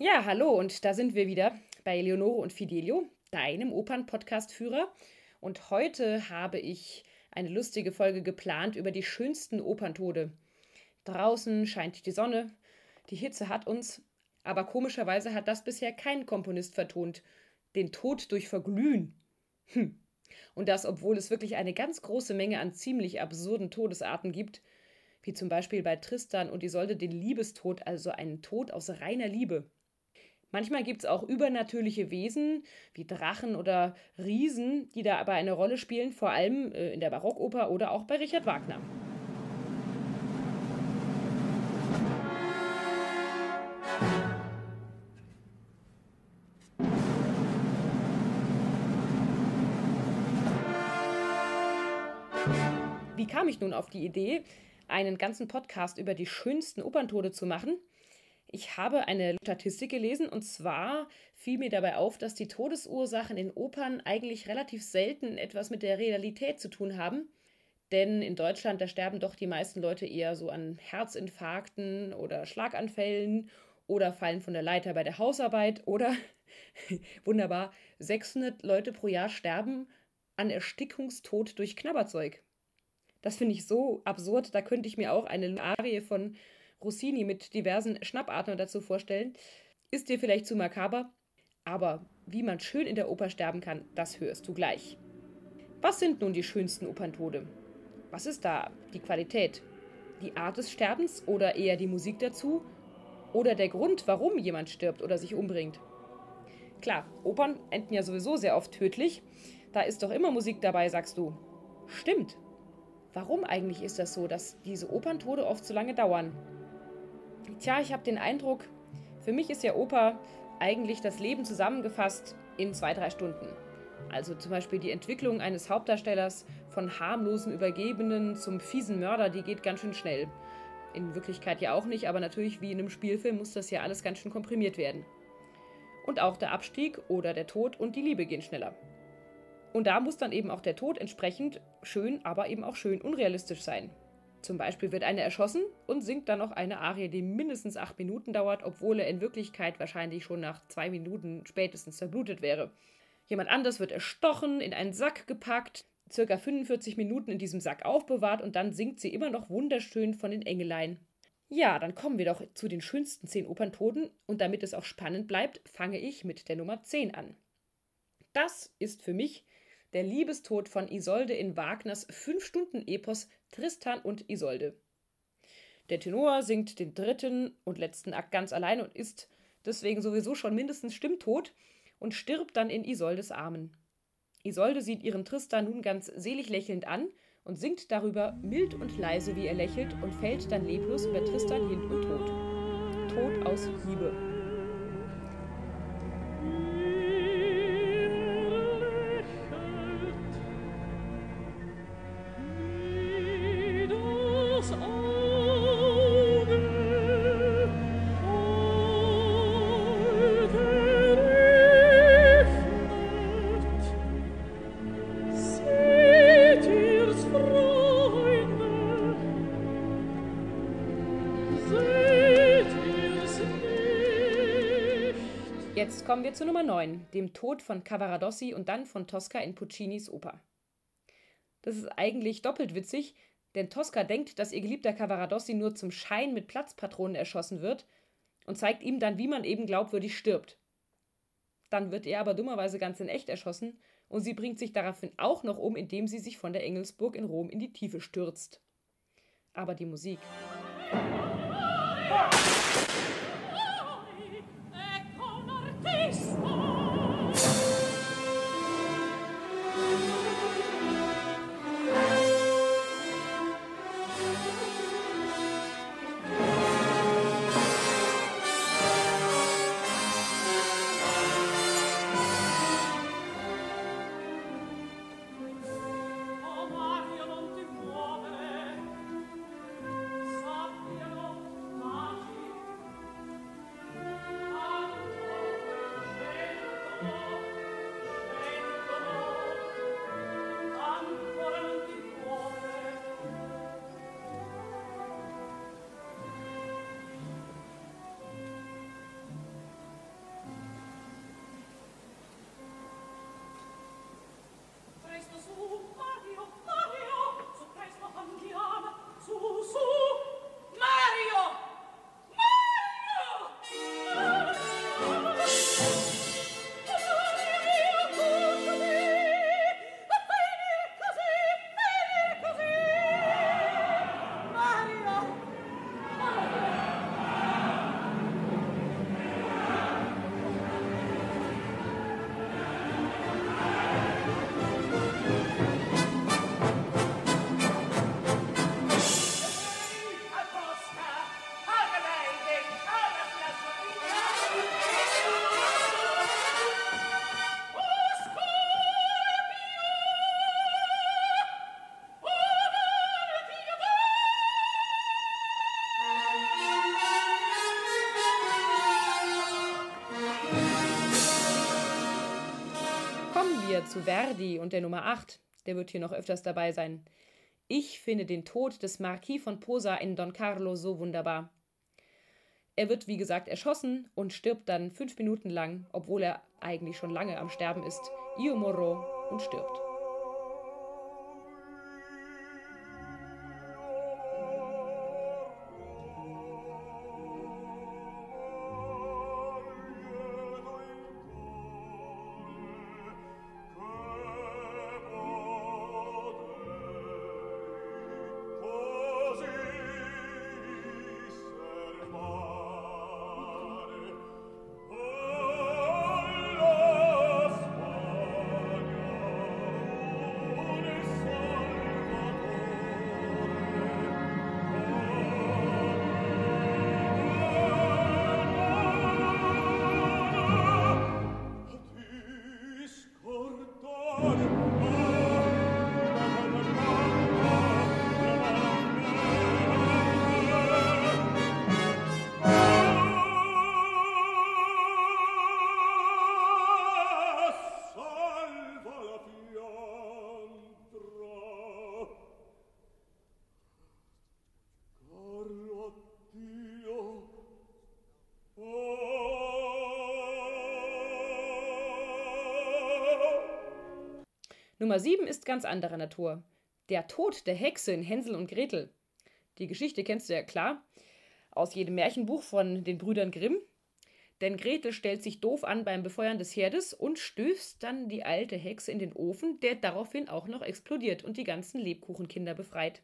Ja, hallo und da sind wir wieder bei Leonore und Fidelio, deinem Opern-Podcast-Führer. Und heute habe ich eine lustige Folge geplant über die schönsten Operntode. Draußen scheint die Sonne, die Hitze hat uns, aber komischerweise hat das bisher kein Komponist vertont. Den Tod durch Verglühen. Hm. Und das, obwohl es wirklich eine ganz große Menge an ziemlich absurden Todesarten gibt, wie zum Beispiel bei Tristan und Isolde den Liebestod, also einen Tod aus reiner Liebe. Manchmal gibt es auch übernatürliche Wesen wie Drachen oder Riesen, die da aber eine Rolle spielen, vor allem äh, in der Barockoper oder auch bei Richard Wagner. Wie kam ich nun auf die Idee, einen ganzen Podcast über die schönsten Operntode zu machen? Ich habe eine Statistik gelesen und zwar fiel mir dabei auf, dass die Todesursachen in Opern eigentlich relativ selten etwas mit der Realität zu tun haben. Denn in Deutschland, da sterben doch die meisten Leute eher so an Herzinfarkten oder Schlaganfällen oder fallen von der Leiter bei der Hausarbeit oder, wunderbar, 600 Leute pro Jahr sterben an Erstickungstod durch Knabberzeug. Das finde ich so absurd, da könnte ich mir auch eine Arie von Rossini mit diversen Schnappatmen dazu vorstellen. Ist dir vielleicht zu makaber, aber wie man schön in der Oper sterben kann, das hörst du gleich. Was sind nun die schönsten Operntode? Was ist da die Qualität? Die Art des Sterbens oder eher die Musik dazu? Oder der Grund, warum jemand stirbt oder sich umbringt? Klar, Opern enden ja sowieso sehr oft tödlich. Da ist doch immer Musik dabei, sagst du. Stimmt. Warum eigentlich ist das so, dass diese Operntode oft so lange dauern? Tja, ich habe den Eindruck, für mich ist ja Oper eigentlich das Leben zusammengefasst in zwei, drei Stunden. Also zum Beispiel die Entwicklung eines Hauptdarstellers von harmlosen Übergebenen zum fiesen Mörder, die geht ganz schön schnell. In Wirklichkeit ja auch nicht, aber natürlich wie in einem Spielfilm muss das ja alles ganz schön komprimiert werden. Und auch der Abstieg oder der Tod und die Liebe gehen schneller. Und da muss dann eben auch der Tod entsprechend schön, aber eben auch schön unrealistisch sein. Zum Beispiel wird einer erschossen und singt dann noch eine Arie, die mindestens acht Minuten dauert, obwohl er in Wirklichkeit wahrscheinlich schon nach zwei Minuten spätestens zerblutet wäre. Jemand anders wird erstochen, in einen Sack gepackt, circa 45 Minuten in diesem Sack aufbewahrt und dann singt sie immer noch wunderschön von den Engelein. Ja, dann kommen wir doch zu den schönsten zehn Operntoden und damit es auch spannend bleibt, fange ich mit der Nummer 10 an. Das ist für mich der Liebestod von Isolde in Wagners Fünf-Stunden-Epos Tristan und Isolde. Der Tenor singt den dritten und letzten Akt ganz allein und ist deswegen sowieso schon mindestens stimmtot und stirbt dann in Isoldes Armen. Isolde sieht ihren Tristan nun ganz selig lächelnd an und singt darüber mild und leise, wie er lächelt, und fällt dann leblos über Tristan hin und tot. Tod aus Liebe. Jetzt kommen wir zu Nummer 9, dem Tod von Cavaradossi und dann von Tosca in Puccinis Oper. Das ist eigentlich doppelt witzig, denn Tosca denkt, dass ihr geliebter Cavaradossi nur zum Schein mit Platzpatronen erschossen wird und zeigt ihm dann, wie man eben glaubwürdig stirbt. Dann wird er aber dummerweise ganz in echt erschossen und sie bringt sich daraufhin auch noch um, indem sie sich von der Engelsburg in Rom in die Tiefe stürzt. Aber die Musik. Peace. Zu Verdi und der Nummer 8. Der wird hier noch öfters dabei sein. Ich finde den Tod des Marquis von Posa in Don Carlo so wunderbar. Er wird, wie gesagt, erschossen und stirbt dann fünf Minuten lang, obwohl er eigentlich schon lange am Sterben ist. Io morro und stirbt. Nummer 7 ist ganz anderer Natur. Der Tod der Hexe in Hänsel und Gretel. Die Geschichte kennst du ja klar aus jedem Märchenbuch von den Brüdern Grimm. Denn Gretel stellt sich doof an beim Befeuern des Herdes und stößt dann die alte Hexe in den Ofen, der daraufhin auch noch explodiert und die ganzen Lebkuchenkinder befreit.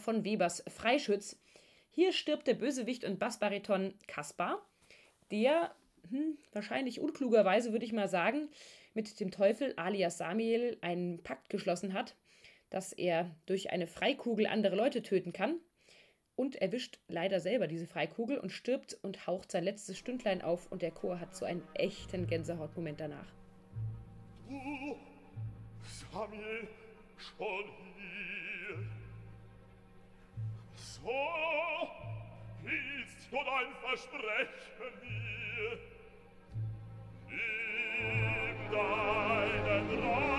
Von Webers Freischütz. Hier stirbt der Bösewicht und Bassbariton Kaspar, der hm, wahrscheinlich unklugerweise, würde ich mal sagen, mit dem Teufel alias Samuel einen Pakt geschlossen hat, dass er durch eine Freikugel andere Leute töten kann. Und erwischt leider selber diese Freikugel und stirbt und haucht sein letztes Stündlein auf und der Chor hat so einen echten Gänsehautmoment danach. Du, Samuel, schon so willst du dein Versprechen mir? Nimm deinen Raum.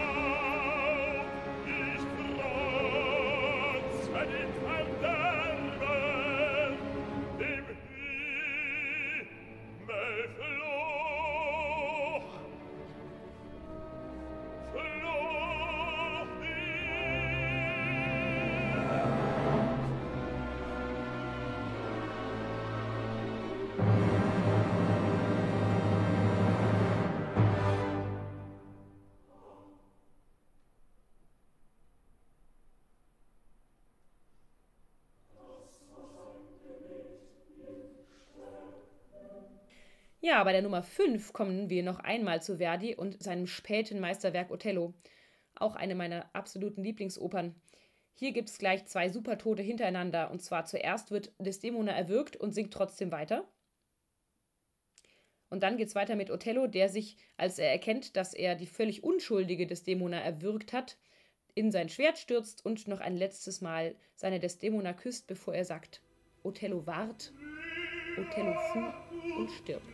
Ja, bei der Nummer 5 kommen wir noch einmal zu Verdi und seinem späten Meisterwerk Othello. Auch eine meiner absoluten Lieblingsopern. Hier gibt es gleich zwei Supertote hintereinander. Und zwar zuerst wird Desdemona erwürgt und singt trotzdem weiter. Und dann geht es weiter mit Othello, der sich, als er erkennt, dass er die völlig unschuldige Desdemona erwürgt hat, in sein Schwert stürzt und noch ein letztes Mal seine Desdemona küsst, bevor er sagt: Othello wart, Othello fuhr und stirbt.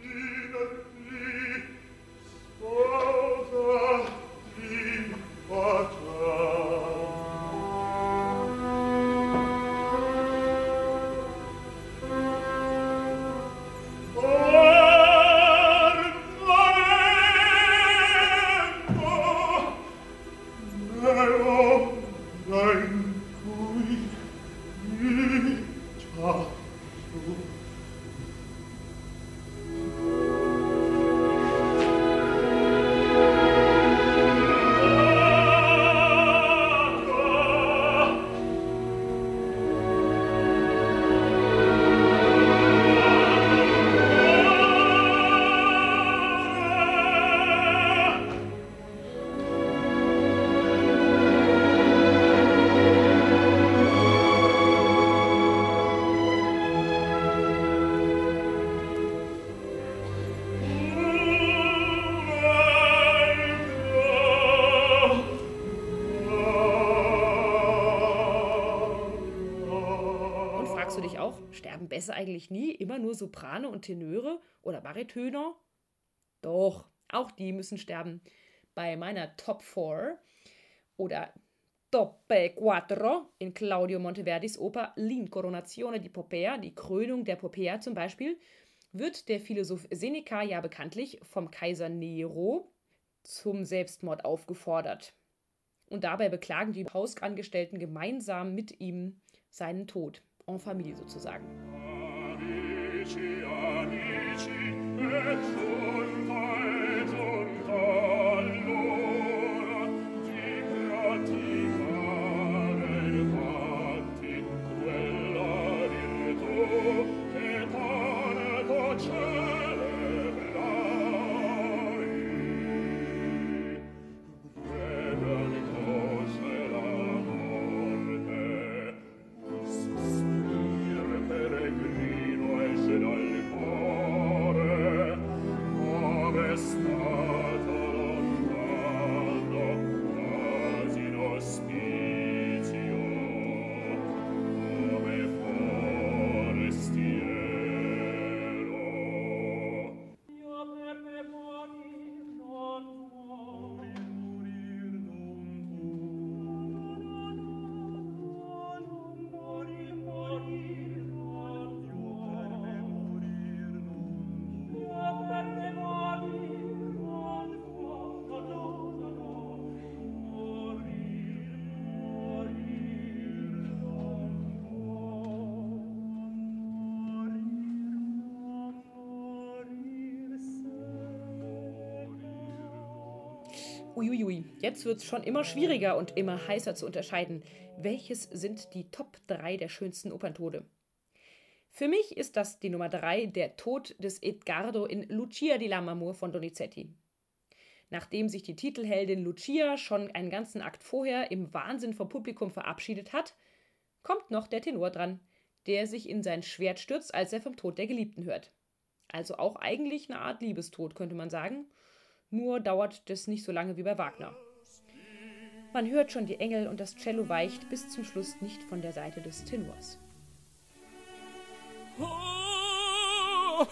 Sterben besser eigentlich nie? Immer nur Soprane und Tenöre oder Baritöner? Doch, auch die müssen sterben. Bei meiner Top 4 oder Toppe Quattro in Claudio Monteverdis Oper L'Incoronazione di Popea, die Krönung der Popea zum Beispiel, wird der Philosoph Seneca ja bekanntlich vom Kaiser Nero zum Selbstmord aufgefordert. Und dabei beklagen die Hausangestellten gemeinsam mit ihm seinen Tod, en famille sozusagen. Amici, amici, Uiuiui, jetzt wird es schon immer schwieriger und immer heißer zu unterscheiden. Welches sind die Top 3 der schönsten Operntode? Für mich ist das die Nummer 3, der Tod des Edgardo in Lucia di Lammermoor von Donizetti. Nachdem sich die Titelheldin Lucia schon einen ganzen Akt vorher im Wahnsinn vom Publikum verabschiedet hat, kommt noch der Tenor dran, der sich in sein Schwert stürzt, als er vom Tod der Geliebten hört. Also auch eigentlich eine Art Liebestod, könnte man sagen, nur dauert das nicht so lange wie bei Wagner. Man hört schon die Engel und das Cello weicht bis zum Schluss nicht von der Seite des Tenors. Oh,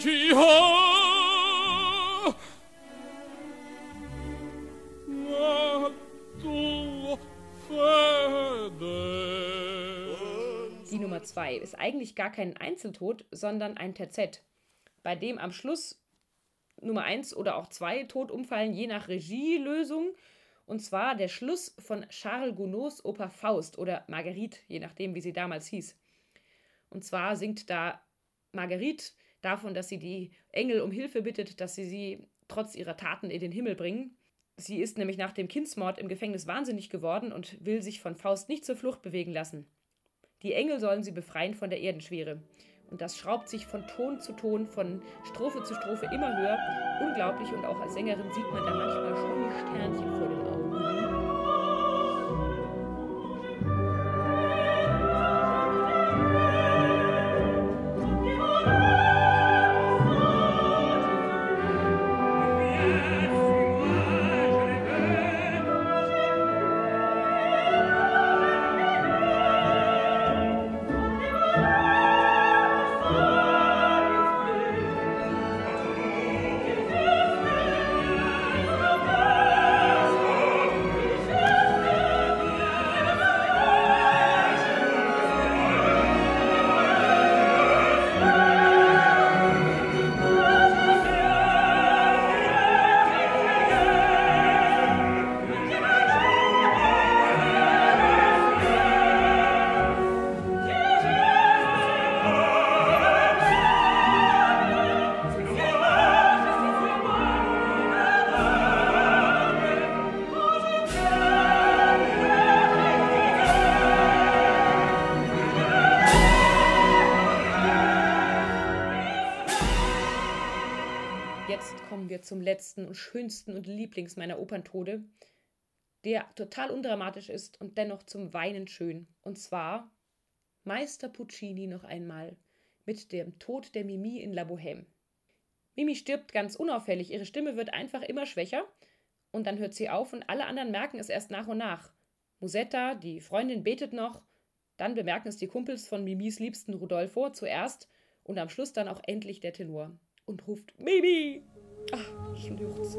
Die Nummer 2 ist eigentlich gar kein Einzeltod, sondern ein Terzett, bei dem am Schluss Nummer 1 oder auch 2 tot umfallen, je nach Regielösung. Und zwar der Schluss von Charles Gounods Oper Faust oder Marguerite, je nachdem, wie sie damals hieß. Und zwar singt da Marguerite davon, dass sie die Engel um Hilfe bittet, dass sie sie trotz ihrer Taten in den Himmel bringen. Sie ist nämlich nach dem Kindsmord im Gefängnis wahnsinnig geworden und will sich von Faust nicht zur Flucht bewegen lassen. Die Engel sollen sie befreien von der Erdenschwere. Und das schraubt sich von Ton zu Ton, von Strophe zu Strophe immer höher. Unglaublich und auch als Sängerin sieht man da manchmal schon die Sternchen vor den zum letzten und schönsten und Lieblings meiner Operntode, der total undramatisch ist und dennoch zum Weinen schön. Und zwar Meister Puccini noch einmal mit dem Tod der Mimi in La Bohème. Mimi stirbt ganz unauffällig, ihre Stimme wird einfach immer schwächer und dann hört sie auf und alle anderen merken es erst nach und nach. Musetta, die Freundin, betet noch, dann bemerken es die Kumpels von Mimis liebsten Rudolfo zuerst und am Schluss dann auch endlich der Tenor und ruft Mimi! Ach, ich juchze.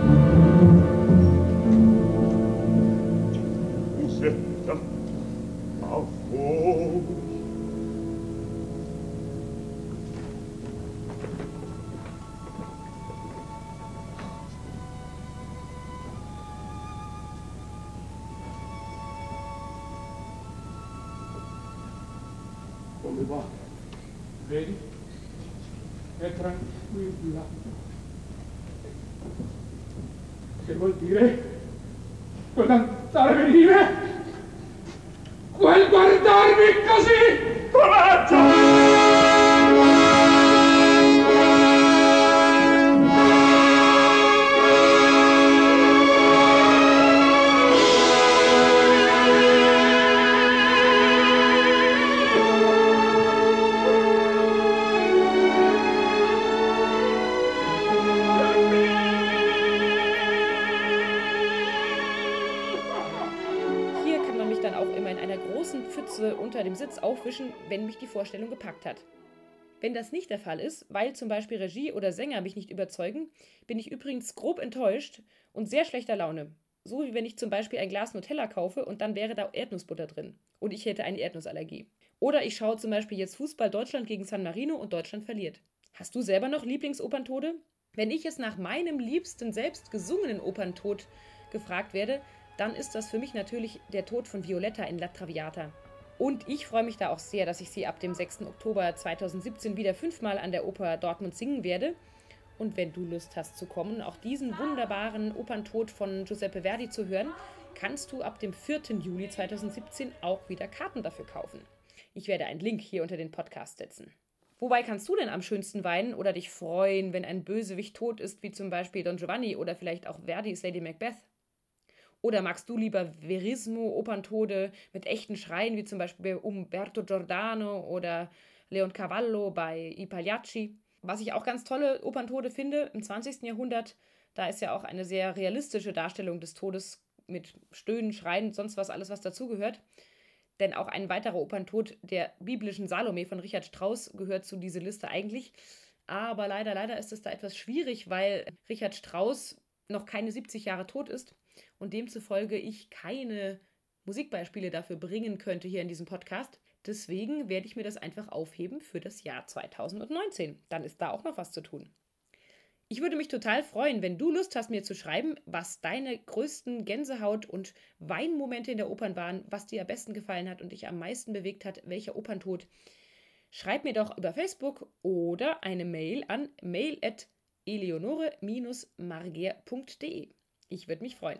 come va? Vedi? È tranquilla. Che vuol dire? Quel aufwischen, wenn mich die Vorstellung gepackt hat. Wenn das nicht der Fall ist, weil zum Beispiel Regie oder Sänger mich nicht überzeugen, bin ich übrigens grob enttäuscht und sehr schlechter Laune. So wie wenn ich zum Beispiel ein Glas Nutella kaufe und dann wäre da Erdnussbutter drin und ich hätte eine Erdnussallergie. Oder ich schaue zum Beispiel jetzt Fußball Deutschland gegen San Marino und Deutschland verliert. Hast du selber noch Lieblingsoperntode? Wenn ich es nach meinem liebsten selbst gesungenen Operntod gefragt werde, dann ist das für mich natürlich der Tod von Violetta in La Traviata. Und ich freue mich da auch sehr, dass ich sie ab dem 6. Oktober 2017 wieder fünfmal an der Oper Dortmund singen werde. Und wenn du Lust hast zu kommen, auch diesen wunderbaren Operntod von Giuseppe Verdi zu hören, kannst du ab dem 4. Juli 2017 auch wieder Karten dafür kaufen. Ich werde einen Link hier unter den Podcast setzen. Wobei kannst du denn am schönsten weinen oder dich freuen, wenn ein Bösewicht tot ist, wie zum Beispiel Don Giovanni oder vielleicht auch Verdis Lady Macbeth? Oder magst du lieber Verismo, Operntode mit echten Schreien, wie zum Beispiel Umberto Giordano oder Leon Cavallo bei I Pagliacci? Was ich auch ganz tolle Operntode finde im 20. Jahrhundert, da ist ja auch eine sehr realistische Darstellung des Todes mit Stöhnen, Schreien, sonst was, alles, was dazugehört. Denn auch ein weiterer Operntod der biblischen Salome von Richard Strauss gehört zu dieser Liste eigentlich. Aber leider, leider ist es da etwas schwierig, weil Richard Strauss noch keine 70 Jahre tot ist und demzufolge ich keine Musikbeispiele dafür bringen könnte hier in diesem Podcast. Deswegen werde ich mir das einfach aufheben für das Jahr 2019. Dann ist da auch noch was zu tun. Ich würde mich total freuen, wenn du Lust hast, mir zu schreiben, was deine größten Gänsehaut- und Weinmomente in der Opern waren, was dir am besten gefallen hat und dich am meisten bewegt hat, welcher Operntod. Schreib mir doch über Facebook oder eine Mail an mail@eleonore-margier.de. Ich würde mich freuen.